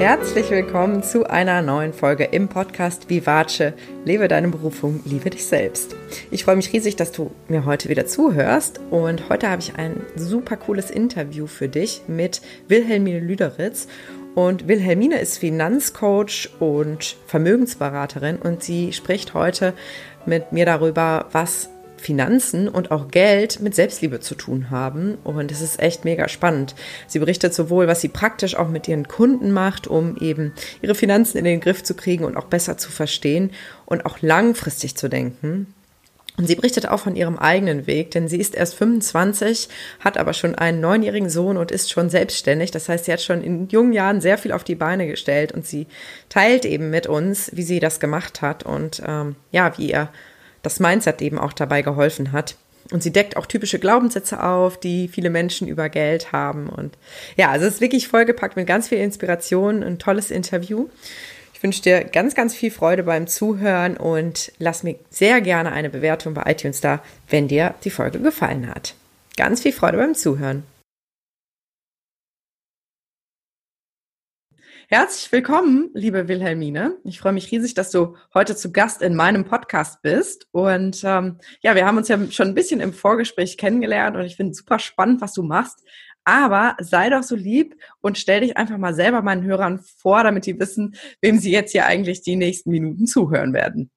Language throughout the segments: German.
Herzlich willkommen zu einer neuen Folge im Podcast Vivace. Lebe deine Berufung, liebe dich selbst. Ich freue mich riesig, dass du mir heute wieder zuhörst und heute habe ich ein super cooles Interview für dich mit Wilhelmine Lüderitz. Und Wilhelmine ist Finanzcoach und Vermögensberaterin und sie spricht heute mit mir darüber, was Finanzen und auch Geld mit Selbstliebe zu tun haben. Und es ist echt mega spannend. Sie berichtet sowohl, was sie praktisch auch mit ihren Kunden macht, um eben ihre Finanzen in den Griff zu kriegen und auch besser zu verstehen und auch langfristig zu denken. Und sie berichtet auch von ihrem eigenen Weg, denn sie ist erst 25, hat aber schon einen neunjährigen Sohn und ist schon selbstständig. Das heißt, sie hat schon in jungen Jahren sehr viel auf die Beine gestellt und sie teilt eben mit uns, wie sie das gemacht hat und ähm, ja, wie ihr das Mindset eben auch dabei geholfen hat. Und sie deckt auch typische Glaubenssätze auf, die viele Menschen über Geld haben. Und ja, also es ist wirklich vollgepackt mit ganz viel Inspiration, ein tolles Interview. Ich wünsche dir ganz, ganz viel Freude beim Zuhören und lass mir sehr gerne eine Bewertung bei iTunes da, wenn dir die Folge gefallen hat. Ganz viel Freude beim Zuhören. Herzlich willkommen, liebe Wilhelmine. Ich freue mich riesig, dass du heute zu Gast in meinem Podcast bist. Und ähm, ja, wir haben uns ja schon ein bisschen im Vorgespräch kennengelernt und ich finde super spannend, was du machst. Aber sei doch so lieb und stell dich einfach mal selber meinen Hörern vor, damit die wissen, wem sie jetzt hier eigentlich die nächsten Minuten zuhören werden.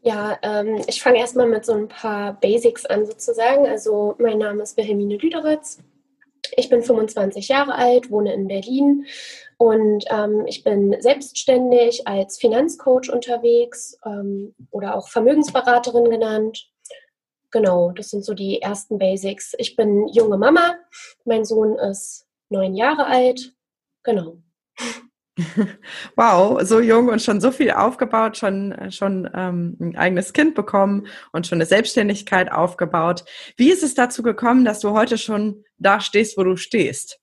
Ja, ähm, ich fange erstmal mit so ein paar Basics an sozusagen. Also mein Name ist Wilhelmine Lüderitz. Ich bin 25 Jahre alt, wohne in Berlin und ähm, ich bin selbstständig als Finanzcoach unterwegs ähm, oder auch Vermögensberaterin genannt. Genau, das sind so die ersten Basics. Ich bin junge Mama. Mein Sohn ist neun Jahre alt. Genau. Wow, so jung und schon so viel aufgebaut, schon, schon ähm, ein eigenes Kind bekommen und schon eine Selbstständigkeit aufgebaut. Wie ist es dazu gekommen, dass du heute schon da stehst, wo du stehst?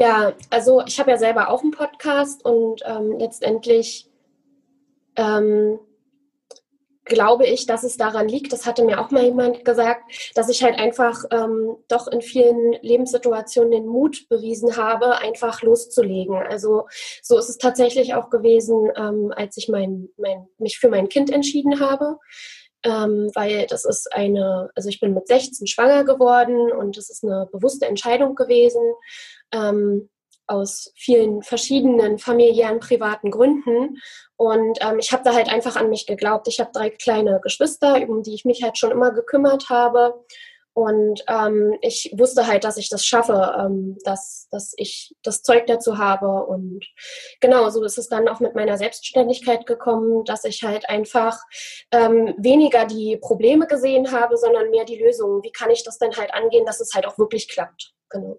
Ja, also ich habe ja selber auch einen Podcast und ähm, letztendlich ähm, glaube ich, dass es daran liegt, das hatte mir auch mal jemand gesagt, dass ich halt einfach ähm, doch in vielen Lebenssituationen den Mut bewiesen habe, einfach loszulegen. Also so ist es tatsächlich auch gewesen, ähm, als ich mein, mein, mich für mein Kind entschieden habe. Ähm, weil das ist eine, also ich bin mit 16 schwanger geworden und das ist eine bewusste Entscheidung gewesen. Ähm, aus vielen verschiedenen familiären, privaten Gründen. Und ähm, ich habe da halt einfach an mich geglaubt. Ich habe drei kleine Geschwister, um die ich mich halt schon immer gekümmert habe. Und ähm, ich wusste halt, dass ich das schaffe, ähm, dass, dass ich das Zeug dazu habe. Und genau, so ist es dann auch mit meiner Selbstständigkeit gekommen, dass ich halt einfach ähm, weniger die Probleme gesehen habe, sondern mehr die Lösungen. Wie kann ich das denn halt angehen, dass es halt auch wirklich klappt? Genau.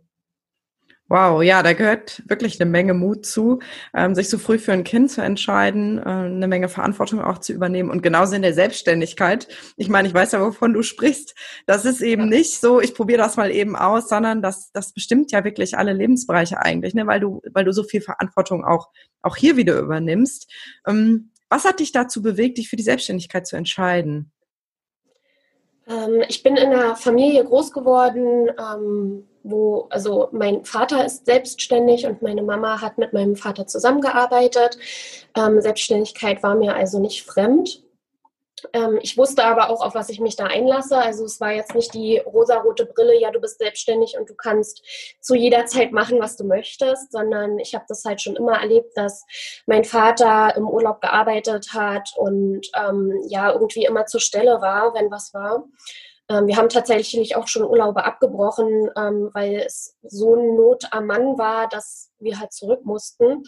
Wow, ja, da gehört wirklich eine Menge Mut zu, ähm, sich so früh für ein Kind zu entscheiden, äh, eine Menge Verantwortung auch zu übernehmen und genauso in der Selbstständigkeit. Ich meine, ich weiß ja, wovon du sprichst. Das ist eben nicht so, ich probiere das mal eben aus, sondern das, das bestimmt ja wirklich alle Lebensbereiche eigentlich, ne, weil du, weil du so viel Verantwortung auch, auch hier wieder übernimmst. Ähm, was hat dich dazu bewegt, dich für die Selbstständigkeit zu entscheiden? Ähm, ich bin in einer Familie groß geworden, ähm, wo, also mein Vater ist selbstständig und meine Mama hat mit meinem Vater zusammengearbeitet. Ähm, Selbstständigkeit war mir also nicht fremd. Ähm, ich wusste aber auch, auf was ich mich da einlasse. Also es war jetzt nicht die rosarote Brille, ja, du bist selbstständig und du kannst zu jeder Zeit machen, was du möchtest, sondern ich habe das halt schon immer erlebt, dass mein Vater im Urlaub gearbeitet hat und ähm, ja, irgendwie immer zur Stelle war, wenn was war. Ähm, wir haben tatsächlich auch schon Urlaube abgebrochen, ähm, weil es so Not am Mann war, dass wir halt zurück mussten.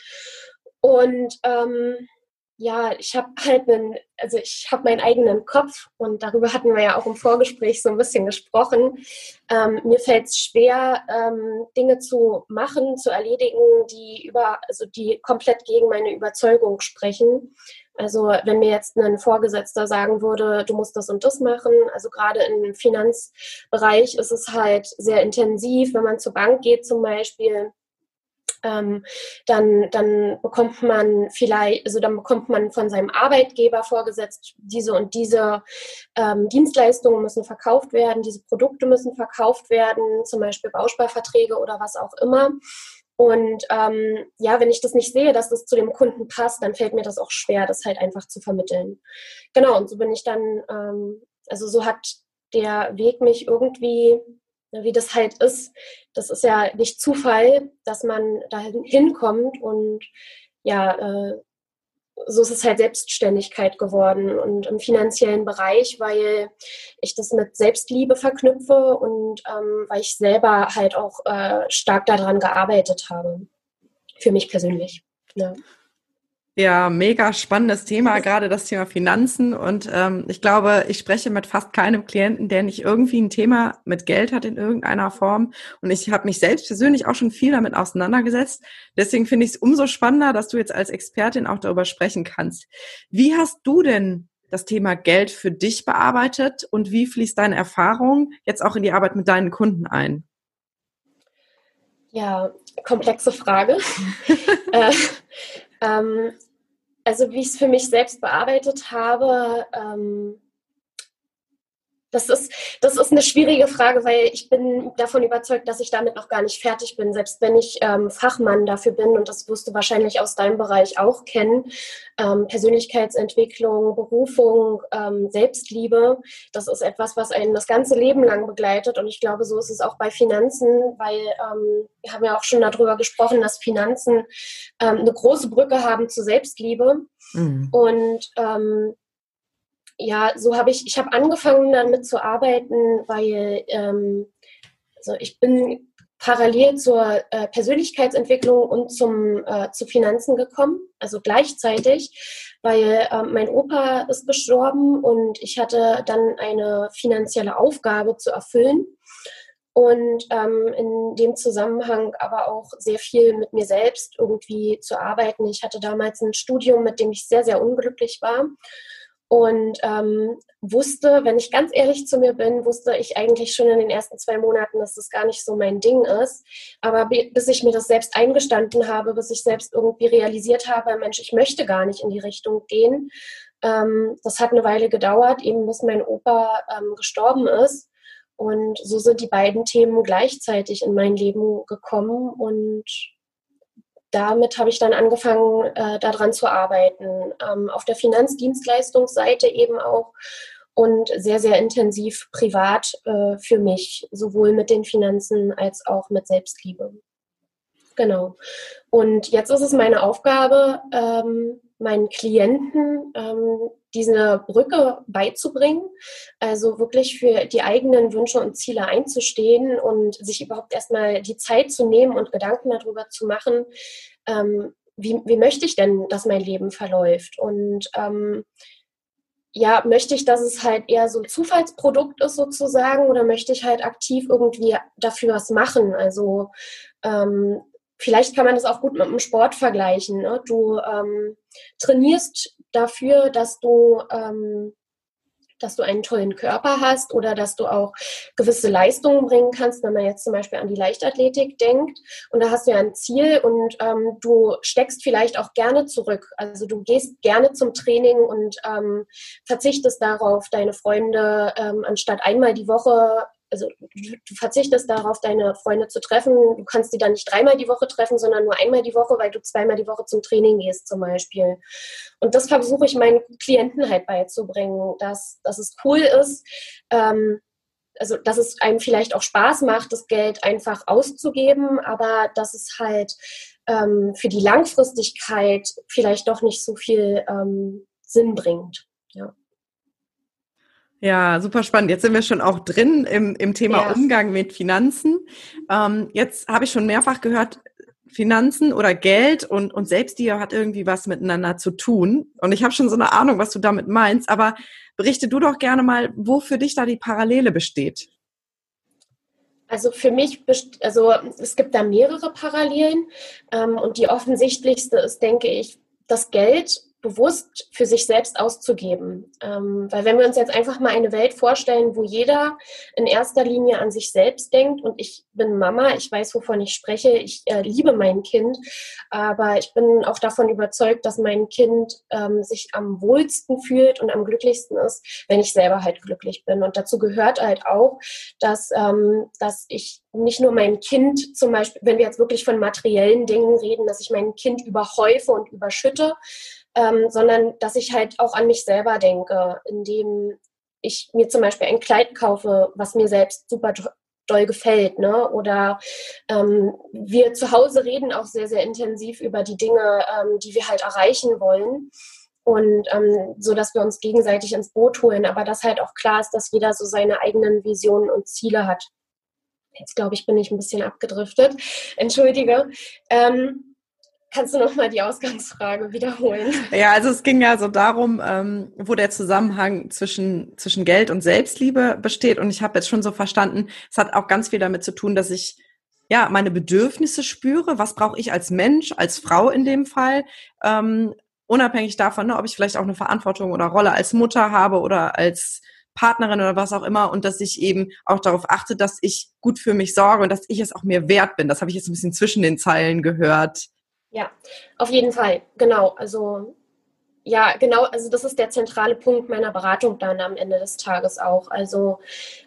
Und ähm, ja, ich habe halt einen, also ich habe meinen eigenen Kopf und darüber hatten wir ja auch im Vorgespräch so ein bisschen gesprochen. Ähm, mir fällt es schwer, ähm, Dinge zu machen, zu erledigen, die über, also die komplett gegen meine Überzeugung sprechen. Also wenn mir jetzt ein Vorgesetzter sagen würde, du musst das und das machen, also gerade im Finanzbereich ist es halt sehr intensiv, wenn man zur Bank geht zum Beispiel. Ähm, dann, dann bekommt man vielleicht, also dann bekommt man von seinem Arbeitgeber vorgesetzt, diese und diese ähm, Dienstleistungen müssen verkauft werden, diese Produkte müssen verkauft werden, zum Beispiel Bausparverträge oder was auch immer. Und ähm, ja, wenn ich das nicht sehe, dass das zu dem Kunden passt, dann fällt mir das auch schwer, das halt einfach zu vermitteln. Genau, und so bin ich dann, ähm, also so hat der Weg mich irgendwie, wie das halt ist, das ist ja nicht Zufall, dass man da hinkommt und ja, äh, so ist es halt Selbstständigkeit geworden und im finanziellen Bereich, weil ich das mit Selbstliebe verknüpfe und ähm, weil ich selber halt auch äh, stark daran gearbeitet habe. Für mich persönlich. Ja. Ja, mega spannendes Thema, gerade das Thema Finanzen. Und ähm, ich glaube, ich spreche mit fast keinem Klienten, der nicht irgendwie ein Thema mit Geld hat in irgendeiner Form. Und ich habe mich selbst persönlich auch schon viel damit auseinandergesetzt. Deswegen finde ich es umso spannender, dass du jetzt als Expertin auch darüber sprechen kannst. Wie hast du denn das Thema Geld für dich bearbeitet und wie fließt deine Erfahrung jetzt auch in die Arbeit mit deinen Kunden ein? Ja, komplexe Frage. äh, ähm, also wie ich es für mich selbst bearbeitet habe, ähm, das ist, das ist eine schwierige Frage, weil ich bin davon überzeugt, dass ich damit noch gar nicht fertig bin, selbst wenn ich ähm, Fachmann dafür bin und das wirst du wahrscheinlich aus deinem Bereich auch kennen. Ähm, Persönlichkeitsentwicklung, Berufung, ähm, Selbstliebe, das ist etwas, was einen das ganze Leben lang begleitet und ich glaube, so ist es auch bei Finanzen, weil ähm, wir haben ja auch schon darüber gesprochen, dass Finanzen ähm, eine große Brücke haben zur Selbstliebe. Mhm. Und ähm, ja, so habe ich, ich habe angefangen damit zu arbeiten, weil ähm, also ich bin parallel zur äh, Persönlichkeitsentwicklung und zum, äh, zu Finanzen gekommen, also gleichzeitig, weil äh, mein Opa ist gestorben und ich hatte dann eine finanzielle Aufgabe zu erfüllen und ähm, in dem Zusammenhang aber auch sehr viel mit mir selbst irgendwie zu arbeiten. Ich hatte damals ein Studium, mit dem ich sehr, sehr unglücklich war und ähm, wusste, wenn ich ganz ehrlich zu mir bin, wusste ich eigentlich schon in den ersten zwei Monaten, dass das gar nicht so mein Ding ist. Aber bis ich mir das selbst eingestanden habe, bis ich selbst irgendwie realisiert habe, Mensch, ich möchte gar nicht in die Richtung gehen. Ähm, das hat eine Weile gedauert, eben bis mein Opa ähm, gestorben ist. Und so sind die beiden Themen gleichzeitig in mein Leben gekommen und damit habe ich dann angefangen, äh, daran zu arbeiten. Ähm, auf der Finanzdienstleistungsseite eben auch und sehr, sehr intensiv privat äh, für mich, sowohl mit den Finanzen als auch mit Selbstliebe. Genau. Und jetzt ist es meine Aufgabe, ähm, meinen Klienten ähm, diese Brücke beizubringen, also wirklich für die eigenen Wünsche und Ziele einzustehen und sich überhaupt erstmal die Zeit zu nehmen und Gedanken darüber zu machen, ähm, wie, wie möchte ich denn, dass mein Leben verläuft? Und ähm, ja, möchte ich, dass es halt eher so ein Zufallsprodukt ist sozusagen oder möchte ich halt aktiv irgendwie dafür was machen? Also ähm, vielleicht kann man das auch gut mit dem Sport vergleichen. Ne? Du ähm, trainierst dafür, dass du ähm, dass du einen tollen Körper hast oder dass du auch gewisse Leistungen bringen kannst, wenn man jetzt zum Beispiel an die Leichtathletik denkt. Und da hast du ja ein Ziel und ähm, du steckst vielleicht auch gerne zurück. Also du gehst gerne zum Training und ähm, verzichtest darauf, deine Freunde ähm, anstatt einmal die Woche also du verzichtest darauf, deine Freunde zu treffen. Du kannst die dann nicht dreimal die Woche treffen, sondern nur einmal die Woche, weil du zweimal die Woche zum Training gehst zum Beispiel. Und das versuche ich meinen Klienten halt beizubringen, dass, dass es cool ist, ähm, also dass es einem vielleicht auch Spaß macht, das Geld einfach auszugeben, aber dass es halt ähm, für die Langfristigkeit vielleicht doch nicht so viel ähm, Sinn bringt. Ja. Ja, super spannend. Jetzt sind wir schon auch drin im, im Thema ja. Umgang mit Finanzen. Ähm, jetzt habe ich schon mehrfach gehört, Finanzen oder Geld und, und Selbstliebe hat irgendwie was miteinander zu tun. Und ich habe schon so eine Ahnung, was du damit meinst. Aber berichte du doch gerne mal, wo für dich da die Parallele besteht. Also für mich, also es gibt da mehrere Parallelen. Ähm, und die offensichtlichste ist, denke ich, das Geld bewusst für sich selbst auszugeben. Ähm, weil wenn wir uns jetzt einfach mal eine Welt vorstellen, wo jeder in erster Linie an sich selbst denkt und ich bin Mama, ich weiß, wovon ich spreche, ich äh, liebe mein Kind, aber ich bin auch davon überzeugt, dass mein Kind ähm, sich am wohlsten fühlt und am glücklichsten ist, wenn ich selber halt glücklich bin. Und dazu gehört halt auch, dass, ähm, dass ich nicht nur mein Kind zum Beispiel, wenn wir jetzt wirklich von materiellen Dingen reden, dass ich mein Kind überhäufe und überschütte, ähm, sondern dass ich halt auch an mich selber denke, indem ich mir zum Beispiel ein Kleid kaufe, was mir selbst super doll gefällt, ne? Oder ähm, wir zu Hause reden auch sehr, sehr intensiv über die Dinge, ähm, die wir halt erreichen wollen. Und ähm, so, dass wir uns gegenseitig ins Boot holen, aber dass halt auch klar ist, dass jeder so seine eigenen Visionen und Ziele hat. Jetzt glaube ich, bin ich ein bisschen abgedriftet. Entschuldige. Ähm, Kannst du noch mal die Ausgangsfrage wiederholen? Ja, also es ging ja so darum, ähm, wo der Zusammenhang zwischen, zwischen Geld und Selbstliebe besteht. Und ich habe jetzt schon so verstanden, es hat auch ganz viel damit zu tun, dass ich ja meine Bedürfnisse spüre. Was brauche ich als Mensch, als Frau in dem Fall? Ähm, unabhängig davon, ne, ob ich vielleicht auch eine Verantwortung oder Rolle als Mutter habe oder als Partnerin oder was auch immer und dass ich eben auch darauf achte, dass ich gut für mich sorge und dass ich es auch mir wert bin. Das habe ich jetzt ein bisschen zwischen den Zeilen gehört. Ja, auf jeden Fall, genau. Also ja, genau, also das ist der zentrale Punkt meiner Beratung dann am Ende des Tages auch. Also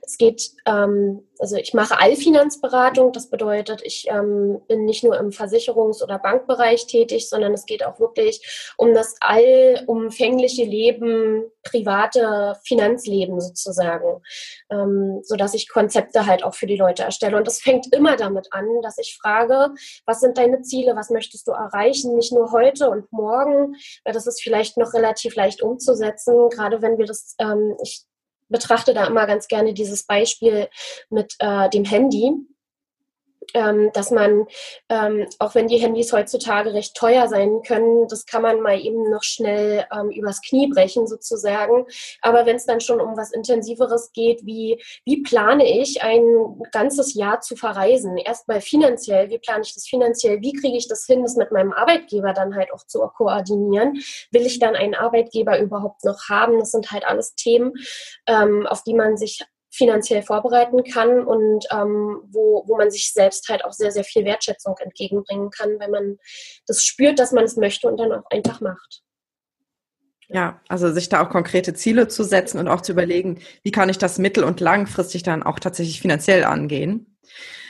es geht, ähm, also ich mache Allfinanzberatung, das bedeutet, ich ähm, bin nicht nur im Versicherungs- oder Bankbereich tätig, sondern es geht auch wirklich um das allumfängliche Leben, private Finanzleben sozusagen, ähm, sodass ich Konzepte halt auch für die Leute erstelle. Und das fängt immer damit an, dass ich frage, was sind deine Ziele, was möchtest du erreichen, nicht nur heute und morgen, weil das ist vielleicht noch relativ leicht umzusetzen, gerade wenn wir das, ähm, ich betrachte da immer ganz gerne dieses Beispiel mit äh, dem Handy ähm, dass man, ähm, auch wenn die Handys heutzutage recht teuer sein können, das kann man mal eben noch schnell ähm, übers Knie brechen sozusagen. Aber wenn es dann schon um was Intensiveres geht, wie, wie plane ich ein ganzes Jahr zu verreisen? Erstmal finanziell, wie plane ich das finanziell? Wie kriege ich das hin, das mit meinem Arbeitgeber dann halt auch zu koordinieren? Will ich dann einen Arbeitgeber überhaupt noch haben? Das sind halt alles Themen, ähm, auf die man sich finanziell vorbereiten kann und ähm, wo, wo man sich selbst halt auch sehr, sehr viel Wertschätzung entgegenbringen kann, wenn man das spürt, dass man es möchte und dann auch einfach macht. Ja, also sich da auch konkrete Ziele zu setzen und auch zu überlegen, wie kann ich das mittel- und langfristig dann auch tatsächlich finanziell angehen.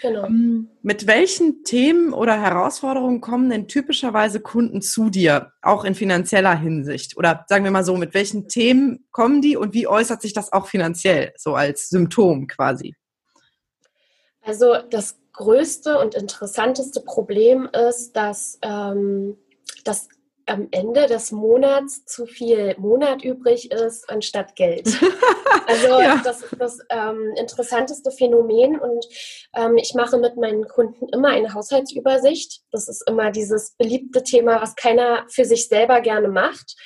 Genau. Ähm, mit welchen Themen oder Herausforderungen kommen denn typischerweise Kunden zu dir, auch in finanzieller Hinsicht? Oder sagen wir mal so, mit welchen Themen kommen die und wie äußert sich das auch finanziell, so als Symptom quasi? Also das größte und interessanteste Problem ist, dass, ähm, dass am Ende des Monats zu viel Monat übrig ist anstatt Geld. Also ja. das ist das ähm, interessanteste Phänomen und ähm, ich mache mit meinen Kunden immer eine Haushaltsübersicht. Das ist immer dieses beliebte Thema, was keiner für sich selber gerne macht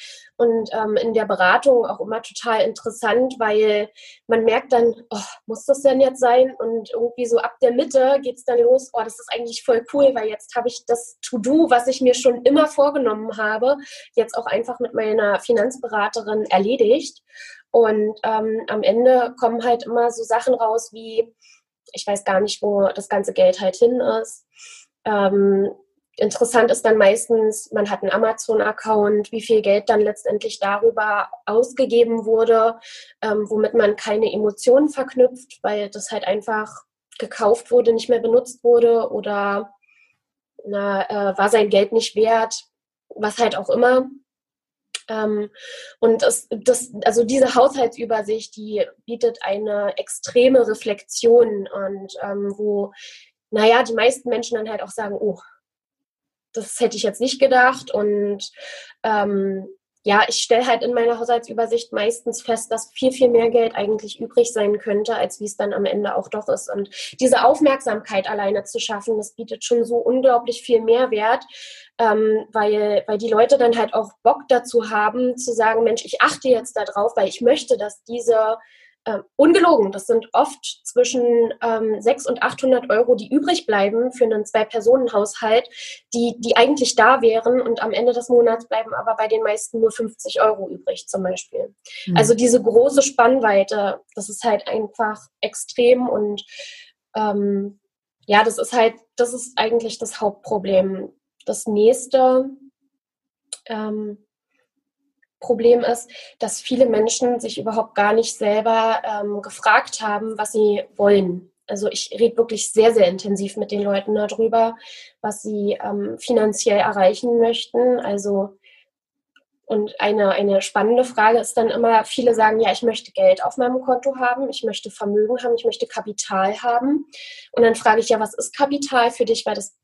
und ähm, in der Beratung auch immer total interessant, weil man merkt dann, oh, muss das denn jetzt sein? Und irgendwie so ab der Mitte geht es dann los, oh, das ist eigentlich voll cool, weil jetzt habe ich das To-Do, was ich mir schon immer vorgenommen habe, jetzt auch einfach mit meiner Finanzberaterin erledigt. Und ähm, am Ende kommen halt immer so Sachen raus wie, ich weiß gar nicht, wo das ganze Geld halt hin ist. Ähm, Interessant ist dann meistens, man hat einen Amazon-Account, wie viel Geld dann letztendlich darüber ausgegeben wurde, ähm, womit man keine Emotionen verknüpft, weil das halt einfach gekauft wurde, nicht mehr benutzt wurde oder na, äh, war sein Geld nicht wert, was halt auch immer. Ähm, und das, das, also diese Haushaltsübersicht, die bietet eine extreme Reflexion und ähm, wo, naja, die meisten Menschen dann halt auch sagen, oh, das hätte ich jetzt nicht gedacht. Und ähm, ja, ich stelle halt in meiner Haushaltsübersicht meistens fest, dass viel, viel mehr Geld eigentlich übrig sein könnte, als wie es dann am Ende auch doch ist. Und diese Aufmerksamkeit alleine zu schaffen, das bietet schon so unglaublich viel Mehrwert, ähm, weil, weil die Leute dann halt auch Bock dazu haben, zu sagen, Mensch, ich achte jetzt darauf, weil ich möchte, dass diese äh, ungelogen, das sind oft zwischen ähm, 600 und 800 Euro, die übrig bleiben für einen Zwei-Personen-Haushalt, die, die eigentlich da wären und am Ende des Monats bleiben aber bei den meisten nur 50 Euro übrig zum Beispiel. Mhm. Also diese große Spannweite, das ist halt einfach extrem und ähm, ja, das ist halt, das ist eigentlich das Hauptproblem. Das nächste, ähm, Problem ist, dass viele Menschen sich überhaupt gar nicht selber ähm, gefragt haben, was sie wollen. Also ich rede wirklich sehr, sehr intensiv mit den Leuten darüber, was sie ähm, finanziell erreichen möchten. Also und eine, eine spannende Frage ist dann immer, viele sagen, ja, ich möchte Geld auf meinem Konto haben, ich möchte Vermögen haben, ich möchte Kapital haben. Und dann frage ich ja, was ist Kapital für dich? Weil das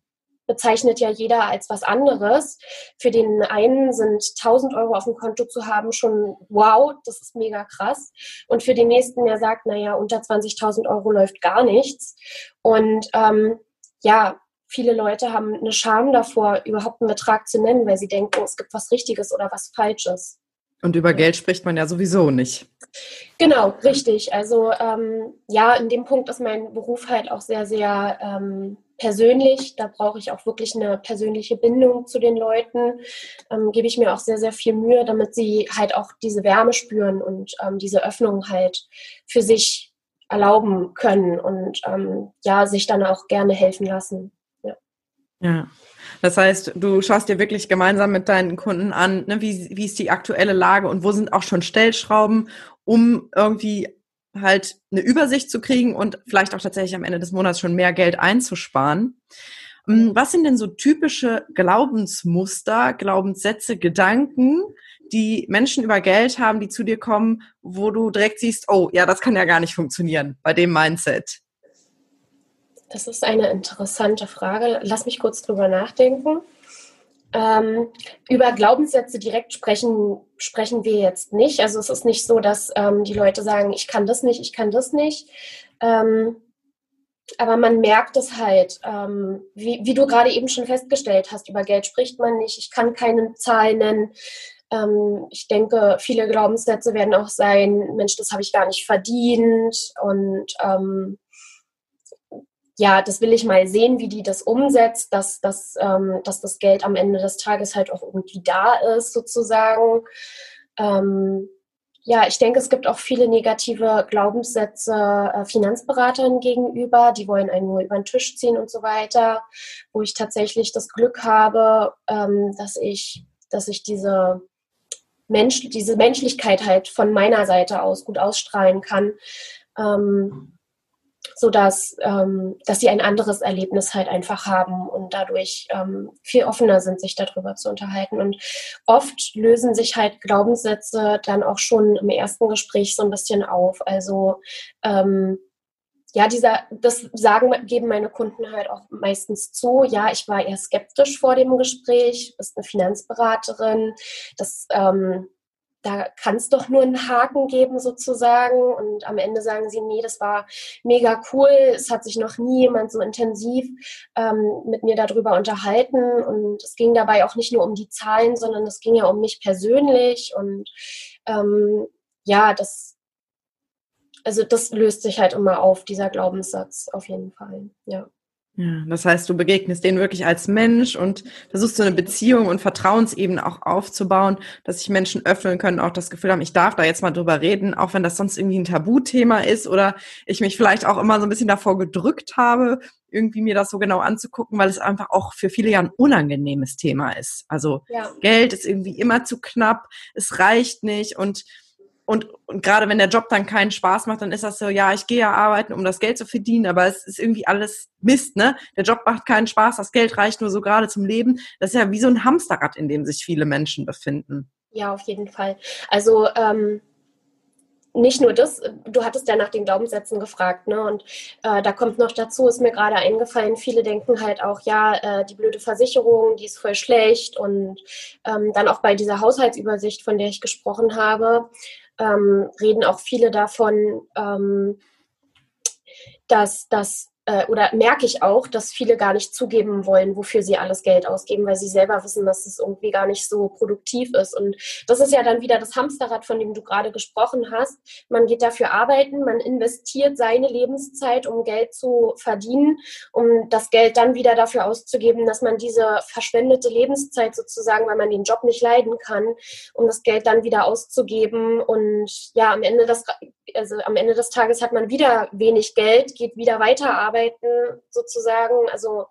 bezeichnet ja jeder als was anderes. Für den einen sind 1000 Euro auf dem Konto zu haben schon wow, das ist mega krass. Und für den nächsten, der sagt, naja, unter 20.000 Euro läuft gar nichts. Und ähm, ja, viele Leute haben eine Scham davor, überhaupt einen Betrag zu nennen, weil sie denken, es gibt was Richtiges oder was Falsches. Und über Geld spricht man ja sowieso nicht. Genau, richtig. Also ähm, ja, in dem Punkt ist mein Beruf halt auch sehr, sehr ähm, persönlich. Da brauche ich auch wirklich eine persönliche Bindung zu den Leuten. Ähm, gebe ich mir auch sehr, sehr viel Mühe, damit sie halt auch diese Wärme spüren und ähm, diese Öffnung halt für sich erlauben können und ähm, ja, sich dann auch gerne helfen lassen. Ja. ja. Das heißt, du schaust dir wirklich gemeinsam mit deinen Kunden an, ne, wie, wie ist die aktuelle Lage und wo sind auch schon Stellschrauben, um irgendwie halt eine Übersicht zu kriegen und vielleicht auch tatsächlich am Ende des Monats schon mehr Geld einzusparen. Mm, was sind denn so typische Glaubensmuster, Glaubenssätze, Gedanken, die Menschen über Geld haben, die zu dir kommen, wo du direkt siehst, oh, ja, das kann ja gar nicht funktionieren bei dem Mindset? Das ist eine interessante Frage. Lass mich kurz drüber nachdenken. Ähm, über Glaubenssätze direkt sprechen, sprechen wir jetzt nicht. Also es ist nicht so, dass ähm, die Leute sagen, ich kann das nicht, ich kann das nicht. Ähm, aber man merkt es halt, ähm, wie, wie, du gerade eben schon festgestellt hast, über Geld spricht man nicht, ich kann keine Zahl nennen. Ähm, ich denke, viele Glaubenssätze werden auch sein, Mensch, das habe ich gar nicht verdient und ähm, ja, das will ich mal sehen, wie die das umsetzt, dass, dass, ähm, dass das Geld am Ende des Tages halt auch irgendwie da ist, sozusagen. Ähm, ja, ich denke, es gibt auch viele negative Glaubenssätze äh, Finanzberatern gegenüber, die wollen einen nur über den Tisch ziehen und so weiter, wo ich tatsächlich das Glück habe, ähm, dass ich, dass ich diese Mensch, diese Menschlichkeit halt von meiner Seite aus gut ausstrahlen kann. Ähm, so dass, ähm, dass sie ein anderes Erlebnis halt einfach haben und dadurch ähm, viel offener sind, sich darüber zu unterhalten. Und oft lösen sich halt Glaubenssätze dann auch schon im ersten Gespräch so ein bisschen auf. Also ähm, ja, dieser, das sagen, geben meine Kunden halt auch meistens zu. Ja, ich war eher skeptisch vor dem Gespräch, bist eine Finanzberaterin. Das ähm, da kann es doch nur einen Haken geben sozusagen. Und am Ende sagen sie, nee, das war mega cool. Es hat sich noch nie jemand so intensiv ähm, mit mir darüber unterhalten. Und es ging dabei auch nicht nur um die Zahlen, sondern es ging ja um mich persönlich. Und ähm, ja, das, also das löst sich halt immer auf, dieser Glaubenssatz auf jeden Fall. Ja. Ja, das heißt, du begegnest denen wirklich als Mensch und versuchst so eine Beziehung und Vertrauensebene auch aufzubauen, dass sich Menschen öffnen können, auch das Gefühl haben, ich darf da jetzt mal drüber reden, auch wenn das sonst irgendwie ein Tabuthema ist oder ich mich vielleicht auch immer so ein bisschen davor gedrückt habe, irgendwie mir das so genau anzugucken, weil es einfach auch für viele ja ein unangenehmes Thema ist. Also ja. Geld ist irgendwie immer zu knapp, es reicht nicht und und, und gerade wenn der Job dann keinen Spaß macht, dann ist das so, ja, ich gehe ja arbeiten, um das Geld zu verdienen, aber es ist irgendwie alles Mist, ne? Der Job macht keinen Spaß, das Geld reicht nur so gerade zum Leben. Das ist ja wie so ein Hamsterrad, in dem sich viele Menschen befinden. Ja, auf jeden Fall. Also ähm, nicht nur das, du hattest ja nach den Glaubenssätzen gefragt, ne? Und äh, da kommt noch dazu, ist mir gerade eingefallen, viele denken halt auch, ja, äh, die blöde Versicherung, die ist voll schlecht. Und ähm, dann auch bei dieser Haushaltsübersicht, von der ich gesprochen habe, ähm, reden auch viele davon, ähm, dass, dass äh, oder merke ich auch, dass viele gar nicht zugeben wollen, wofür sie alles Geld ausgeben, weil sie selber wissen, dass es irgendwie gar nicht so produktiv ist. Und das ist ja dann wieder das Hamsterrad, von dem du gerade gesprochen hast. Man geht dafür arbeiten, man investiert seine Lebenszeit, um Geld zu verdienen, um das Geld dann wieder dafür auszugeben, dass man diese verschwendete Lebenszeit sozusagen, weil man den Job nicht leiden kann, um das Geld dann wieder auszugeben. Und ja, am Ende des, also am Ende des Tages hat man wieder wenig Geld, geht wieder weiterarbeiten arbeiten sozusagen. Also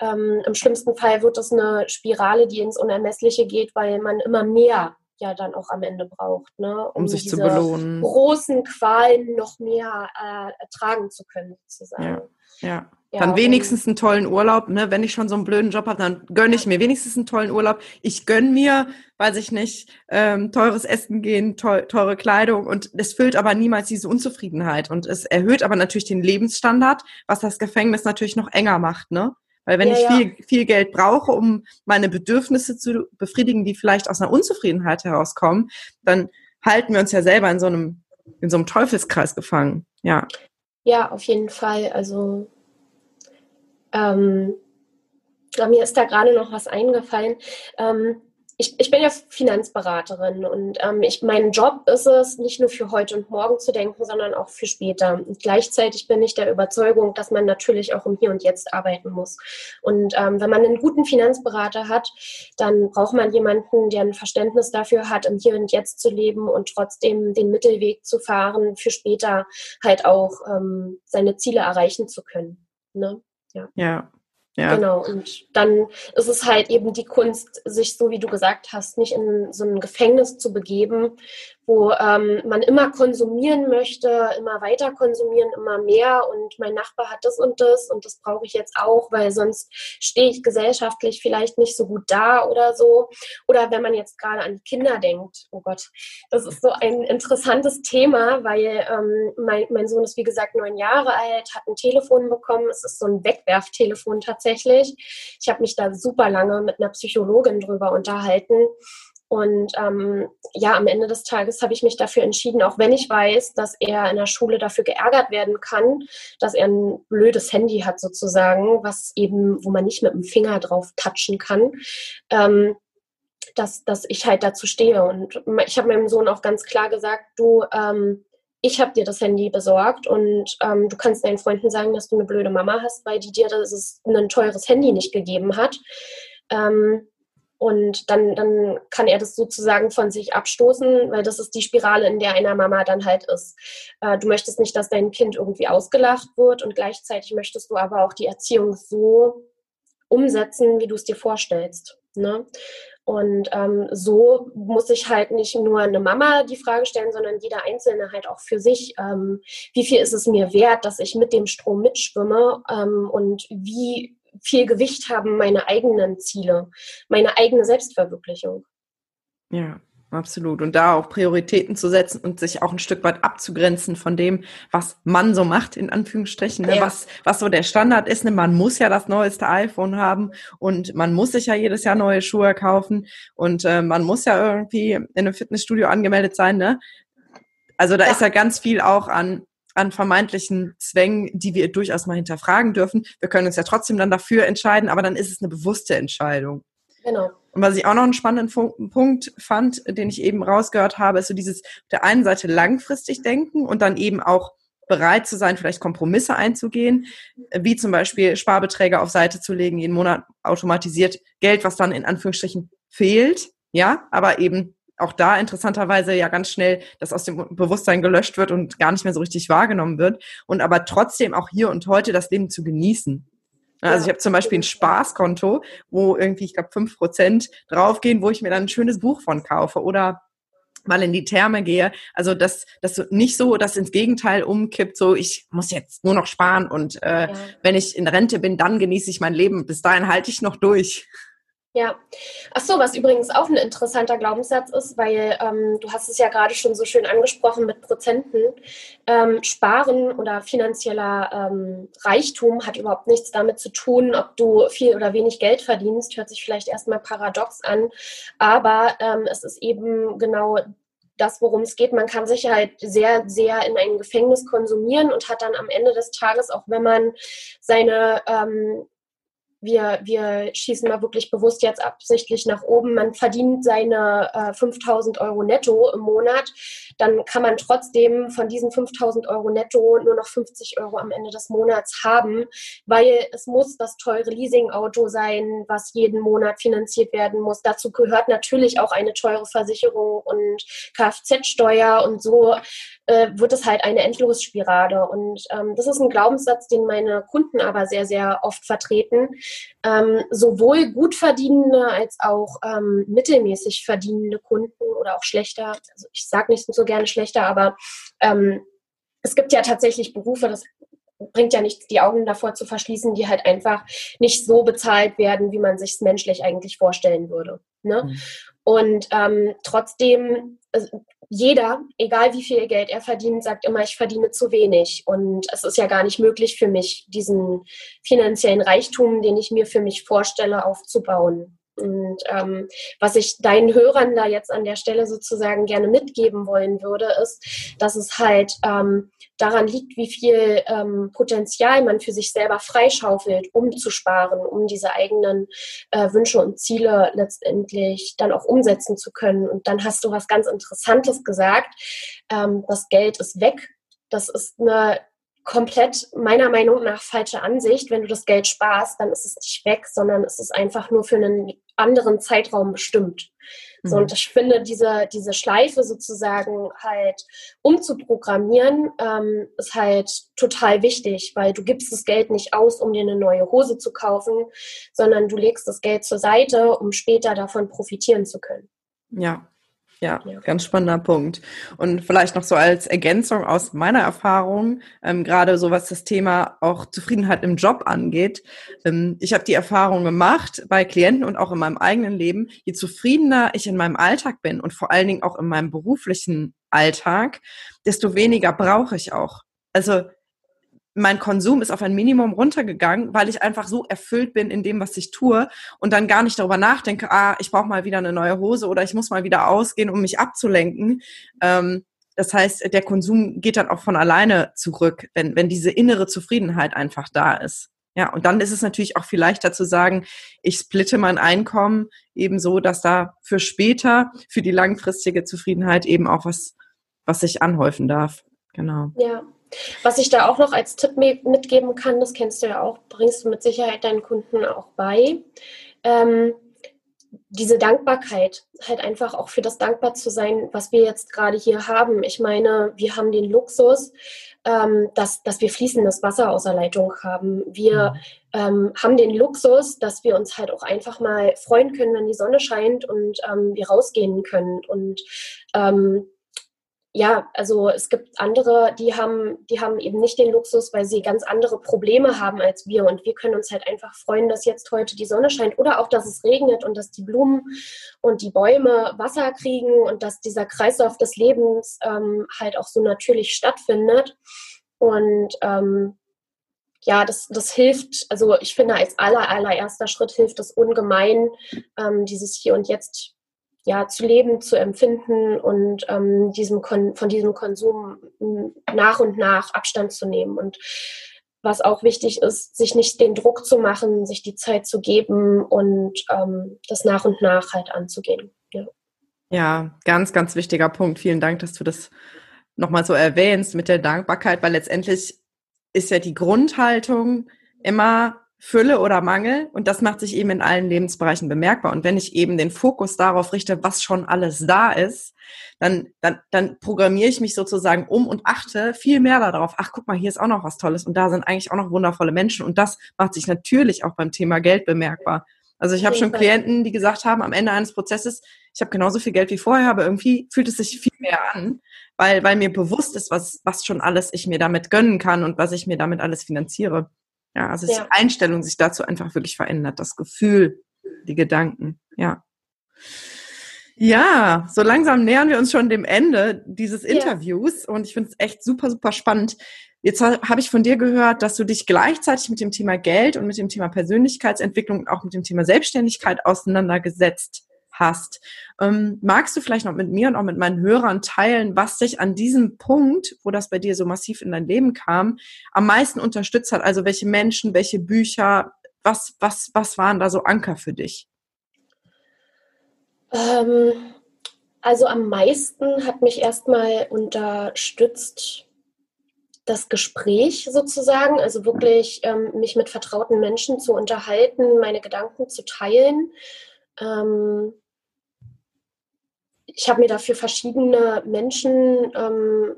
ähm, im schlimmsten Fall wird das eine Spirale, die ins Unermessliche geht, weil man immer mehr ja dann auch am Ende braucht, ne? um, um sich zu belohnen. großen Qualen noch mehr äh, ertragen zu können, sozusagen. Ja. ja. Ja, dann wenigstens einen tollen Urlaub, ne? Wenn ich schon so einen blöden Job habe, dann gönne ich mir wenigstens einen tollen Urlaub. Ich gönne mir, weiß ich nicht, ähm, teures Essen gehen, teure Kleidung und es füllt aber niemals diese Unzufriedenheit und es erhöht aber natürlich den Lebensstandard, was das Gefängnis natürlich noch enger macht, ne? Weil wenn ja, ich ja. viel, viel Geld brauche, um meine Bedürfnisse zu befriedigen, die vielleicht aus einer Unzufriedenheit herauskommen, dann halten wir uns ja selber in so einem, in so einem Teufelskreis gefangen. Ja. Ja, auf jeden Fall. Also ähm, mir ist da gerade noch was eingefallen. Ähm, ich, ich bin ja Finanzberaterin und ähm, ich, mein Job ist es, nicht nur für heute und morgen zu denken, sondern auch für später. Und gleichzeitig bin ich der Überzeugung, dass man natürlich auch im Hier und Jetzt arbeiten muss. Und ähm, wenn man einen guten Finanzberater hat, dann braucht man jemanden, der ein Verständnis dafür hat, im Hier und Jetzt zu leben und trotzdem den Mittelweg zu fahren, für später halt auch ähm, seine Ziele erreichen zu können. Ne? Ja. ja. Ja. Genau, und dann ist es halt eben die Kunst, sich, so wie du gesagt hast, nicht in so ein Gefängnis zu begeben, wo ähm, man immer konsumieren möchte, immer weiter konsumieren, immer mehr und mein Nachbar hat das und das und das brauche ich jetzt auch, weil sonst stehe ich gesellschaftlich vielleicht nicht so gut da oder so. Oder wenn man jetzt gerade an Kinder denkt, oh Gott, das ist so ein interessantes Thema, weil ähm, mein, mein Sohn ist wie gesagt neun Jahre alt, hat ein Telefon bekommen, es ist so ein Wegwerftelefon tatsächlich. Ich habe mich da super lange mit einer Psychologin drüber unterhalten und ähm, ja, am Ende des Tages habe ich mich dafür entschieden, auch wenn ich weiß, dass er in der Schule dafür geärgert werden kann, dass er ein blödes Handy hat sozusagen, was eben, wo man nicht mit dem Finger drauf touchen kann, ähm, dass, dass ich halt dazu stehe. Und ich habe meinem Sohn auch ganz klar gesagt, du, ähm, ich habe dir das Handy besorgt und ähm, du kannst deinen Freunden sagen, dass du eine blöde Mama hast, weil die dir das ein teures Handy nicht gegeben hat. Ähm, und dann, dann kann er das sozusagen von sich abstoßen, weil das ist die Spirale, in der einer Mama dann halt ist. Äh, du möchtest nicht, dass dein Kind irgendwie ausgelacht wird und gleichzeitig möchtest du aber auch die Erziehung so umsetzen, wie du es dir vorstellst. Ne? Und ähm, so muss ich halt nicht nur eine Mama die Frage stellen, sondern jeder Einzelne halt auch für sich, ähm, wie viel ist es mir wert, dass ich mit dem Strom mitschwimme ähm, und wie viel Gewicht haben meine eigenen Ziele, meine eigene Selbstverwirklichung. Ja, absolut. Und da auch Prioritäten zu setzen und sich auch ein Stück weit abzugrenzen von dem, was man so macht, in Anführungsstrichen, ne? ja. was, was so der Standard ist. Ne? Man muss ja das neueste iPhone haben und man muss sich ja jedes Jahr neue Schuhe kaufen und äh, man muss ja irgendwie in einem Fitnessstudio angemeldet sein. Ne? Also da ja. ist ja ganz viel auch an an vermeintlichen Zwängen, die wir durchaus mal hinterfragen dürfen. Wir können uns ja trotzdem dann dafür entscheiden, aber dann ist es eine bewusste Entscheidung. Genau. Und was ich auch noch einen spannenden Punkt fand, den ich eben rausgehört habe, ist so dieses auf der einen Seite langfristig denken und dann eben auch bereit zu sein, vielleicht Kompromisse einzugehen, wie zum Beispiel Sparbeträge auf Seite zu legen, jeden Monat automatisiert Geld, was dann in Anführungsstrichen fehlt, ja, aber eben auch da interessanterweise ja ganz schnell das aus dem Bewusstsein gelöscht wird und gar nicht mehr so richtig wahrgenommen wird und aber trotzdem auch hier und heute das Leben zu genießen. Also ich habe zum Beispiel ein Spaßkonto, wo irgendwie, ich glaube, fünf Prozent draufgehen, wo ich mir dann ein schönes Buch von kaufe oder mal in die Therme gehe. Also dass das nicht so, dass ins Gegenteil umkippt, so ich muss jetzt nur noch sparen und äh, ja. wenn ich in Rente bin, dann genieße ich mein Leben. Bis dahin halte ich noch durch. Ja. Ach so, was übrigens auch ein interessanter Glaubenssatz ist, weil ähm, du hast es ja gerade schon so schön angesprochen mit Prozenten. Ähm, Sparen oder finanzieller ähm, Reichtum hat überhaupt nichts damit zu tun, ob du viel oder wenig Geld verdienst. Hört sich vielleicht erstmal paradox an, aber ähm, es ist eben genau das, worum es geht. Man kann sich halt sehr, sehr in ein Gefängnis konsumieren und hat dann am Ende des Tages, auch wenn man seine ähm, wir, wir schießen mal wirklich bewusst jetzt absichtlich nach oben. Man verdient seine äh, 5000 Euro netto im Monat. Dann kann man trotzdem von diesen 5000 Euro netto nur noch 50 Euro am Ende des Monats haben, weil es muss das teure Leasingauto sein, was jeden Monat finanziert werden muss. Dazu gehört natürlich auch eine teure Versicherung und Kfz-Steuer und so äh, wird es halt eine Endlosspirale. Und ähm, das ist ein Glaubenssatz, den meine Kunden aber sehr, sehr oft vertreten ähm, sowohl gut verdienende als auch ähm, mittelmäßig verdienende Kunden oder auch schlechter, also ich sage nicht so gerne schlechter, aber ähm, es gibt ja tatsächlich Berufe, das bringt ja nichts, die Augen davor zu verschließen, die halt einfach nicht so bezahlt werden, wie man sich es menschlich eigentlich vorstellen würde. Ne? Mhm. Und ähm, trotzdem, also jeder, egal wie viel Geld er verdient, sagt immer, ich verdiene zu wenig. Und es ist ja gar nicht möglich für mich, diesen finanziellen Reichtum, den ich mir für mich vorstelle, aufzubauen. Und ähm, was ich deinen Hörern da jetzt an der Stelle sozusagen gerne mitgeben wollen würde, ist, dass es halt ähm, daran liegt, wie viel ähm, Potenzial man für sich selber freischaufelt, um zu sparen, um diese eigenen äh, Wünsche und Ziele letztendlich dann auch umsetzen zu können. Und dann hast du was ganz Interessantes gesagt. Ähm, das Geld ist weg. Das ist eine komplett meiner Meinung nach falsche Ansicht. Wenn du das Geld sparst, dann ist es nicht weg, sondern es ist einfach nur für einen anderen Zeitraum bestimmt. So, mhm. und ich finde, diese, diese Schleife sozusagen halt umzuprogrammieren, ähm, ist halt total wichtig, weil du gibst das Geld nicht aus, um dir eine neue Hose zu kaufen, sondern du legst das Geld zur Seite, um später davon profitieren zu können. Ja, ja, ja, ganz spannender Punkt. Und vielleicht noch so als Ergänzung aus meiner Erfahrung, ähm, gerade so was das Thema auch Zufriedenheit im Job angeht. Ähm, ich habe die Erfahrung gemacht bei Klienten und auch in meinem eigenen Leben, je zufriedener ich in meinem Alltag bin und vor allen Dingen auch in meinem beruflichen Alltag, desto weniger brauche ich auch. Also mein Konsum ist auf ein Minimum runtergegangen, weil ich einfach so erfüllt bin in dem, was ich tue und dann gar nicht darüber nachdenke, ah, ich brauche mal wieder eine neue Hose oder ich muss mal wieder ausgehen, um mich abzulenken. Ähm, das heißt, der Konsum geht dann auch von alleine zurück, wenn, wenn diese innere Zufriedenheit einfach da ist. Ja, und dann ist es natürlich auch viel leichter zu sagen, ich splitte mein Einkommen eben so, dass da für später, für die langfristige Zufriedenheit eben auch was, was sich anhäufen darf. Genau. Ja, was ich da auch noch als Tipp mitgeben kann, das kennst du ja auch, bringst du mit Sicherheit deinen Kunden auch bei. Ähm, diese Dankbarkeit, halt einfach auch für das dankbar zu sein, was wir jetzt gerade hier haben. Ich meine, wir haben den Luxus, ähm, dass, dass wir fließendes Wasser aus der Leitung haben. Wir mhm. ähm, haben den Luxus, dass wir uns halt auch einfach mal freuen können, wenn die Sonne scheint und ähm, wir rausgehen können. Und ähm, ja, also es gibt andere, die haben, die haben eben nicht den Luxus, weil sie ganz andere Probleme haben als wir. Und wir können uns halt einfach freuen, dass jetzt heute die Sonne scheint oder auch, dass es regnet und dass die Blumen und die Bäume Wasser kriegen und dass dieser Kreislauf des Lebens ähm, halt auch so natürlich stattfindet. Und ähm, ja, das, das hilft, also ich finde, als aller, allererster Schritt hilft es ungemein, ähm, dieses Hier und Jetzt ja, zu leben, zu empfinden und ähm, diesem Kon von diesem Konsum nach und nach Abstand zu nehmen. Und was auch wichtig ist, sich nicht den Druck zu machen, sich die Zeit zu geben und ähm, das nach und nach halt anzugehen. Ja. ja, ganz, ganz wichtiger Punkt. Vielen Dank, dass du das nochmal so erwähnst mit der Dankbarkeit, weil letztendlich ist ja die Grundhaltung immer Fülle oder Mangel und das macht sich eben in allen Lebensbereichen bemerkbar. Und wenn ich eben den Fokus darauf richte, was schon alles da ist, dann, dann, dann programmiere ich mich sozusagen um und achte viel mehr darauf. Ach, guck mal, hier ist auch noch was Tolles und da sind eigentlich auch noch wundervolle Menschen. Und das macht sich natürlich auch beim Thema Geld bemerkbar. Also ich habe schon Klienten, die gesagt haben, am Ende eines Prozesses, ich habe genauso viel Geld wie vorher, aber irgendwie fühlt es sich viel mehr an, weil, weil mir bewusst ist, was, was schon alles ich mir damit gönnen kann und was ich mir damit alles finanziere. Ja, also ja. die Einstellung sich dazu einfach wirklich verändert, das Gefühl, die Gedanken, ja. Ja, so langsam nähern wir uns schon dem Ende dieses Interviews ja. und ich finde es echt super, super spannend. Jetzt habe ich von dir gehört, dass du dich gleichzeitig mit dem Thema Geld und mit dem Thema Persönlichkeitsentwicklung und auch mit dem Thema Selbstständigkeit auseinandergesetzt hast. Ähm, magst du vielleicht noch mit mir und auch mit meinen Hörern teilen, was dich an diesem Punkt, wo das bei dir so massiv in dein Leben kam, am meisten unterstützt hat? Also welche Menschen, welche Bücher, was, was, was waren da so Anker für dich? Ähm, also am meisten hat mich erstmal unterstützt das Gespräch sozusagen, also wirklich ähm, mich mit vertrauten Menschen zu unterhalten, meine Gedanken zu teilen. Ähm, ich habe mir dafür verschiedene Menschen, ähm,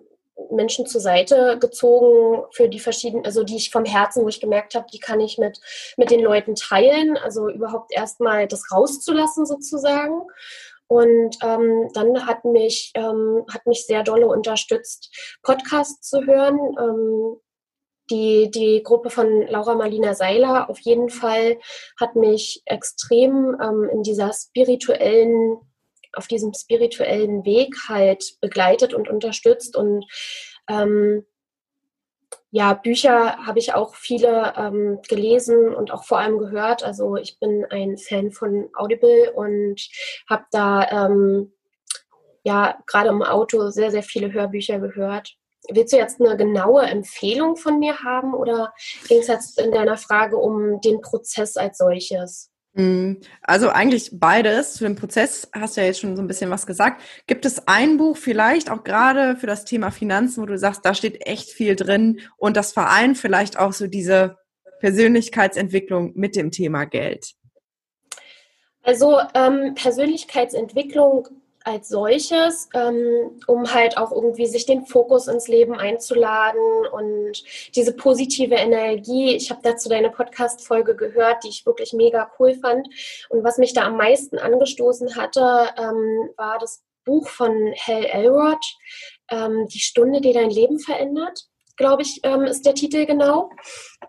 Menschen zur Seite gezogen, für die verschiedenen, also die ich vom Herzen, wo ich gemerkt habe, die kann ich mit, mit den Leuten teilen, also überhaupt erstmal das rauszulassen sozusagen. Und ähm, dann hat mich, ähm, hat mich sehr dolle unterstützt, Podcasts zu hören. Ähm, die, die Gruppe von Laura Marlina Seiler auf jeden Fall hat mich extrem ähm, in dieser spirituellen, auf diesem spirituellen Weg halt begleitet und unterstützt. Und ähm, ja, Bücher habe ich auch viele ähm, gelesen und auch vor allem gehört. Also ich bin ein Fan von Audible und habe da ähm, ja gerade im Auto sehr, sehr viele Hörbücher gehört. Willst du jetzt eine genaue Empfehlung von mir haben oder ging es jetzt in deiner Frage um den Prozess als solches? Mhm. Also eigentlich beides. Zu dem Prozess hast du ja jetzt schon so ein bisschen was gesagt. Gibt es ein Buch vielleicht auch gerade für das Thema Finanzen, wo du sagst, da steht echt viel drin und das vereint vielleicht auch so diese Persönlichkeitsentwicklung mit dem Thema Geld? Also ähm, Persönlichkeitsentwicklung als solches, ähm, um halt auch irgendwie sich den Fokus ins Leben einzuladen und diese positive Energie. Ich habe dazu deine Podcast-Folge gehört, die ich wirklich mega cool fand. Und was mich da am meisten angestoßen hatte, ähm, war das Buch von Hal Elrod, ähm, Die Stunde, die dein Leben verändert, glaube ich, ähm, ist der Titel genau.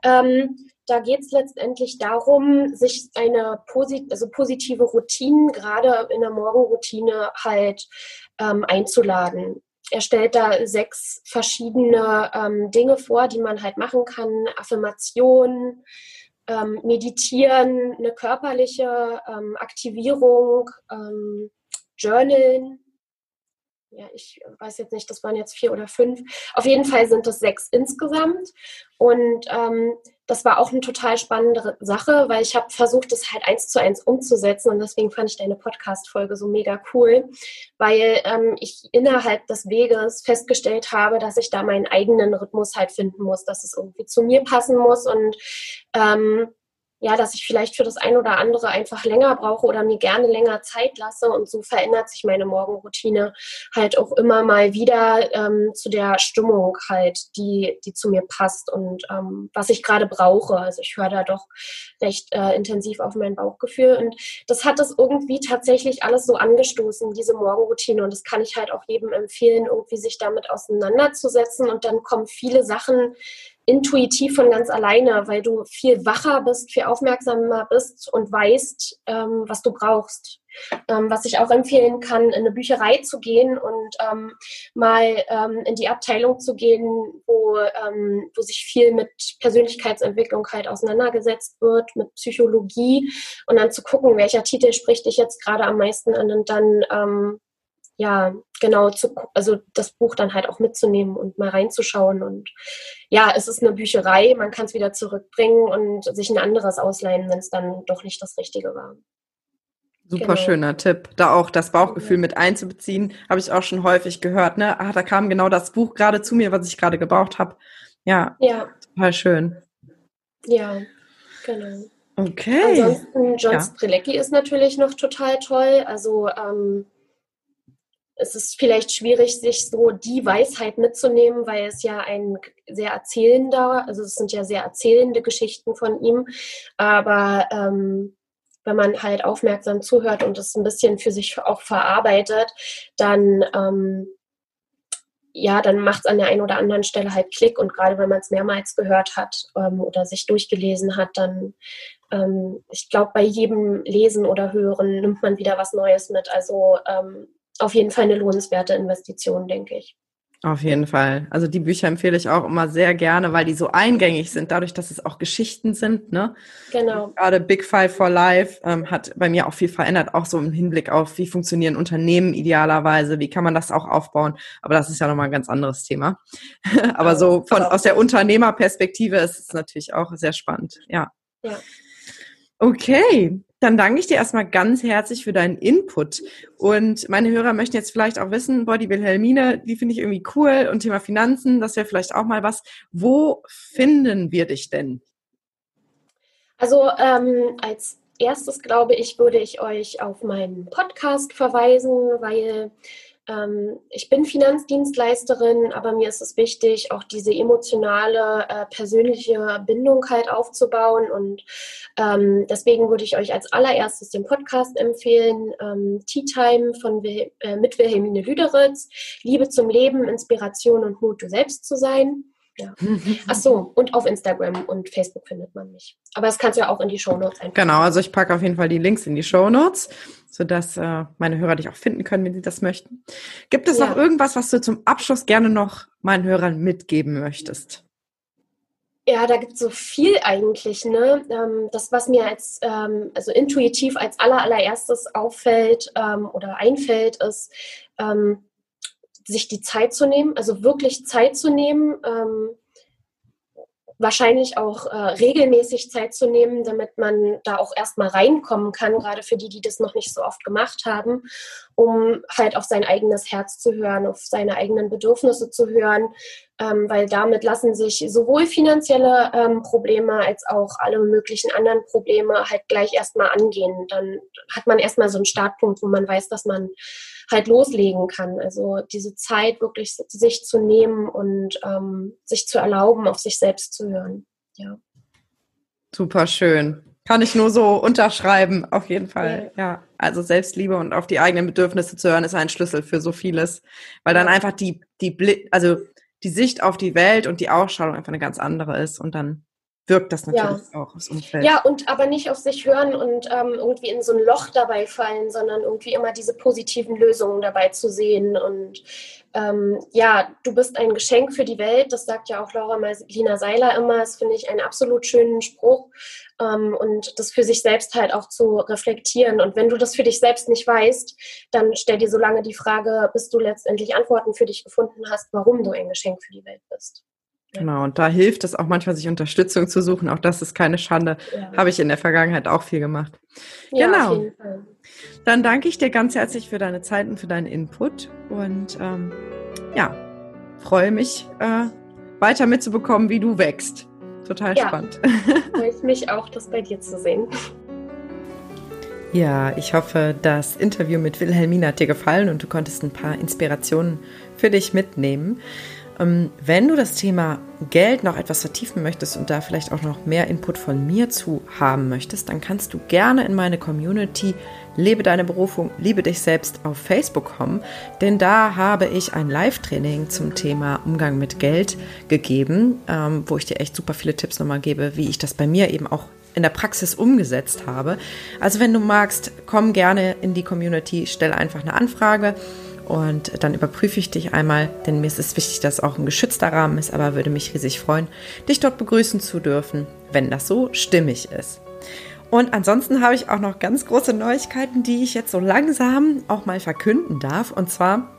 Ähm, da geht es letztendlich darum, sich eine posit also positive Routine, gerade in der Morgenroutine, halt ähm, einzuladen. Er stellt da sechs verschiedene ähm, Dinge vor, die man halt machen kann. Affirmationen, ähm, Meditieren, eine körperliche ähm, Aktivierung, ähm, Journalen, ja, ich weiß jetzt nicht, das waren jetzt vier oder fünf. Auf jeden Fall sind es sechs insgesamt. Und ähm, das war auch eine total spannende Sache, weil ich habe versucht, das halt eins zu eins umzusetzen. Und deswegen fand ich deine Podcast-Folge so mega cool, weil ähm, ich innerhalb des Weges festgestellt habe, dass ich da meinen eigenen Rhythmus halt finden muss, dass es irgendwie zu mir passen muss. Und ähm, ja, dass ich vielleicht für das ein oder andere einfach länger brauche oder mir gerne länger Zeit lasse. Und so verändert sich meine Morgenroutine halt auch immer mal wieder ähm, zu der Stimmung halt, die, die zu mir passt und ähm, was ich gerade brauche. Also ich höre da doch recht äh, intensiv auf mein Bauchgefühl. Und das hat es irgendwie tatsächlich alles so angestoßen, diese Morgenroutine. Und das kann ich halt auch jedem empfehlen, irgendwie sich damit auseinanderzusetzen. Und dann kommen viele Sachen, intuitiv von ganz alleine, weil du viel wacher bist, viel aufmerksamer bist und weißt, ähm, was du brauchst. Ähm, was ich auch empfehlen kann, in eine Bücherei zu gehen und ähm, mal ähm, in die Abteilung zu gehen, wo, ähm, wo sich viel mit Persönlichkeitsentwicklung halt auseinandergesetzt wird, mit Psychologie und dann zu gucken, welcher Titel spricht dich jetzt gerade am meisten an und dann ähm, ja, genau zu, also das Buch dann halt auch mitzunehmen und mal reinzuschauen. Und ja, es ist eine Bücherei, man kann es wieder zurückbringen und sich ein anderes ausleihen, wenn es dann doch nicht das Richtige war. Super genau. schöner Tipp. Da auch das Bauchgefühl ja. mit einzubeziehen, habe ich auch schon häufig gehört. Ne? Ach, da kam genau das Buch gerade zu mir, was ich gerade gebraucht habe. Ja, ja, total schön. Ja, genau. Okay. Ansonsten John ja. Strelecki ist natürlich noch total toll. Also ähm, es ist vielleicht schwierig, sich so die Weisheit mitzunehmen, weil es ja ein sehr erzählender, also es sind ja sehr erzählende Geschichten von ihm. Aber ähm, wenn man halt aufmerksam zuhört und es ein bisschen für sich auch verarbeitet, dann ähm, ja, dann macht es an der einen oder anderen Stelle halt Klick und gerade wenn man es mehrmals gehört hat ähm, oder sich durchgelesen hat, dann ähm, ich glaube, bei jedem Lesen oder Hören nimmt man wieder was Neues mit. Also ähm, auf jeden Fall eine lohnenswerte Investition, denke ich. Auf jeden Fall. Also die Bücher empfehle ich auch immer sehr gerne, weil die so eingängig sind, dadurch, dass es auch Geschichten sind. Ne? Genau. Gerade Big Five for Life ähm, hat bei mir auch viel verändert, auch so im Hinblick auf, wie funktionieren Unternehmen idealerweise, wie kann man das auch aufbauen. Aber das ist ja nochmal ein ganz anderes Thema. Aber so von aus der Unternehmerperspektive ist es natürlich auch sehr spannend. Ja. Ja. Okay, dann danke ich dir erstmal ganz herzlich für deinen Input. Und meine Hörer möchten jetzt vielleicht auch wissen, die Wilhelmine, die finde ich irgendwie cool und Thema Finanzen, das wäre vielleicht auch mal was. Wo finden wir dich denn? Also ähm, als erstes glaube ich, würde ich euch auf meinen Podcast verweisen, weil ähm, ich bin Finanzdienstleisterin, aber mir ist es wichtig, auch diese emotionale, äh, persönliche Bindung halt aufzubauen. Und ähm, deswegen würde ich euch als allererstes den Podcast empfehlen, ähm, Tea Time von Wil äh, mit Wilhelmine Lüderitz, Liebe zum Leben, Inspiration und Mut, du selbst zu sein. Ja. Ach so, und auf Instagram und Facebook findet man mich. Aber das kannst du ja auch in die Shownotes einfach. Genau, also ich packe auf jeden Fall die Links in die Shownotes, sodass äh, meine Hörer dich auch finden können, wenn sie das möchten. Gibt es ja. noch irgendwas, was du zum Abschluss gerne noch meinen Hörern mitgeben möchtest? Ja, da gibt es so viel eigentlich. Ne? Ähm, das, was mir als, ähm, also intuitiv als aller, allererstes auffällt ähm, oder einfällt, ist, ähm, sich die Zeit zu nehmen, also wirklich Zeit zu nehmen, ähm, wahrscheinlich auch äh, regelmäßig Zeit zu nehmen, damit man da auch erstmal reinkommen kann, gerade für die, die das noch nicht so oft gemacht haben, um halt auf sein eigenes Herz zu hören, auf seine eigenen Bedürfnisse zu hören, ähm, weil damit lassen sich sowohl finanzielle ähm, Probleme als auch alle möglichen anderen Probleme halt gleich erstmal angehen. Dann hat man erstmal so einen Startpunkt, wo man weiß, dass man halt loslegen kann. Also diese Zeit wirklich sich zu nehmen und ähm, sich zu erlauben, auf sich selbst zu hören. Ja. Super schön. Kann ich nur so unterschreiben, auf jeden Fall. Ja. ja. Also Selbstliebe und auf die eigenen Bedürfnisse zu hören, ist ein Schlüssel für so vieles. Weil dann einfach die, die, also die Sicht auf die Welt und die Ausstrahlung einfach eine ganz andere ist und dann wirkt das natürlich ja. auch aufs Umfeld. Ja, und aber nicht auf sich hören und ähm, irgendwie in so ein Loch dabei fallen, sondern irgendwie immer diese positiven Lösungen dabei zu sehen. Und ähm, ja, du bist ein Geschenk für die Welt, das sagt ja auch Laura Marlina Seiler immer, das finde ich einen absolut schönen Spruch. Ähm, und das für sich selbst halt auch zu reflektieren. Und wenn du das für dich selbst nicht weißt, dann stell dir so lange die Frage, bis du letztendlich Antworten für dich gefunden hast, warum du ein Geschenk für die Welt bist. Genau, und da hilft es auch manchmal, sich Unterstützung zu suchen. Auch das ist keine Schande. Ja. Habe ich in der Vergangenheit auch viel gemacht. Ja, genau. Dann danke ich dir ganz herzlich für deine Zeit und für deinen Input. Und ähm, ja, freue mich, äh, weiter mitzubekommen, wie du wächst. Total ja. spannend. Freue ich mich auch, das bei dir zu sehen. Ja, ich hoffe, das Interview mit Wilhelmina hat dir gefallen und du konntest ein paar Inspirationen für dich mitnehmen. Ähm, wenn du das Thema Geld noch etwas vertiefen möchtest und da vielleicht auch noch mehr Input von mir zu haben möchtest, dann kannst du gerne in meine Community Lebe deine Berufung, liebe dich selbst auf Facebook kommen, denn da habe ich ein Live-Training zum Thema Umgang mit Geld gegeben, ähm, wo ich dir echt super viele Tipps nochmal gebe, wie ich das bei mir eben auch in der Praxis umgesetzt habe. Also wenn du magst, komm gerne in die Community, stell einfach eine Anfrage und dann überprüfe ich dich einmal, denn mir ist es wichtig, dass auch ein geschützter Rahmen ist, aber würde mich riesig freuen, dich dort begrüßen zu dürfen, wenn das so stimmig ist. Und ansonsten habe ich auch noch ganz große Neuigkeiten, die ich jetzt so langsam auch mal verkünden darf. Und zwar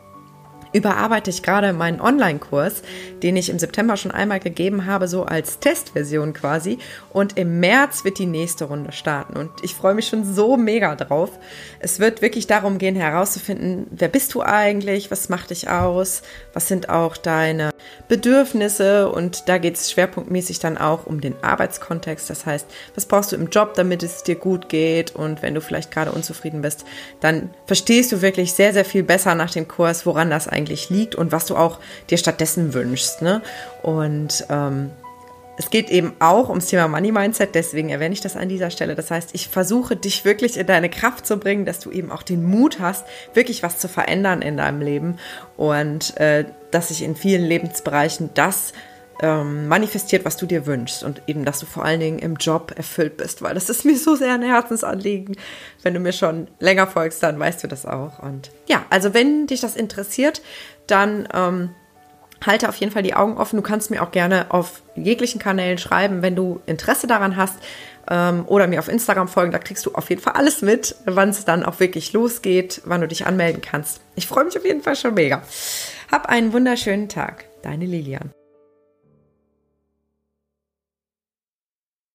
überarbeite ich gerade meinen Online-Kurs, den ich im September schon einmal gegeben habe, so als Testversion quasi. Und im März wird die nächste Runde starten. Und ich freue mich schon so mega drauf. Es wird wirklich darum gehen, herauszufinden, wer bist du eigentlich, was macht dich aus, was sind auch deine Bedürfnisse. Und da geht es schwerpunktmäßig dann auch um den Arbeitskontext. Das heißt, was brauchst du im Job, damit es dir gut geht? Und wenn du vielleicht gerade unzufrieden bist, dann verstehst du wirklich sehr, sehr viel besser nach dem Kurs, woran das eigentlich eigentlich liegt und was du auch dir stattdessen wünschst. Ne? Und ähm, es geht eben auch ums Thema Money Mindset, deswegen erwähne ich das an dieser Stelle. Das heißt, ich versuche dich wirklich in deine Kraft zu bringen, dass du eben auch den Mut hast, wirklich was zu verändern in deinem Leben und äh, dass sich in vielen Lebensbereichen das ähm, manifestiert, was du dir wünschst und eben, dass du vor allen Dingen im Job erfüllt bist, weil das ist mir so sehr ein Herzensanliegen. Wenn du mir schon länger folgst, dann weißt du das auch. Und ja, also wenn dich das interessiert, dann ähm, halte auf jeden Fall die Augen offen. Du kannst mir auch gerne auf jeglichen Kanälen schreiben, wenn du Interesse daran hast ähm, oder mir auf Instagram folgen. Da kriegst du auf jeden Fall alles mit, wann es dann auch wirklich losgeht, wann du dich anmelden kannst. Ich freue mich auf jeden Fall schon mega. Hab einen wunderschönen Tag. Deine Lilian.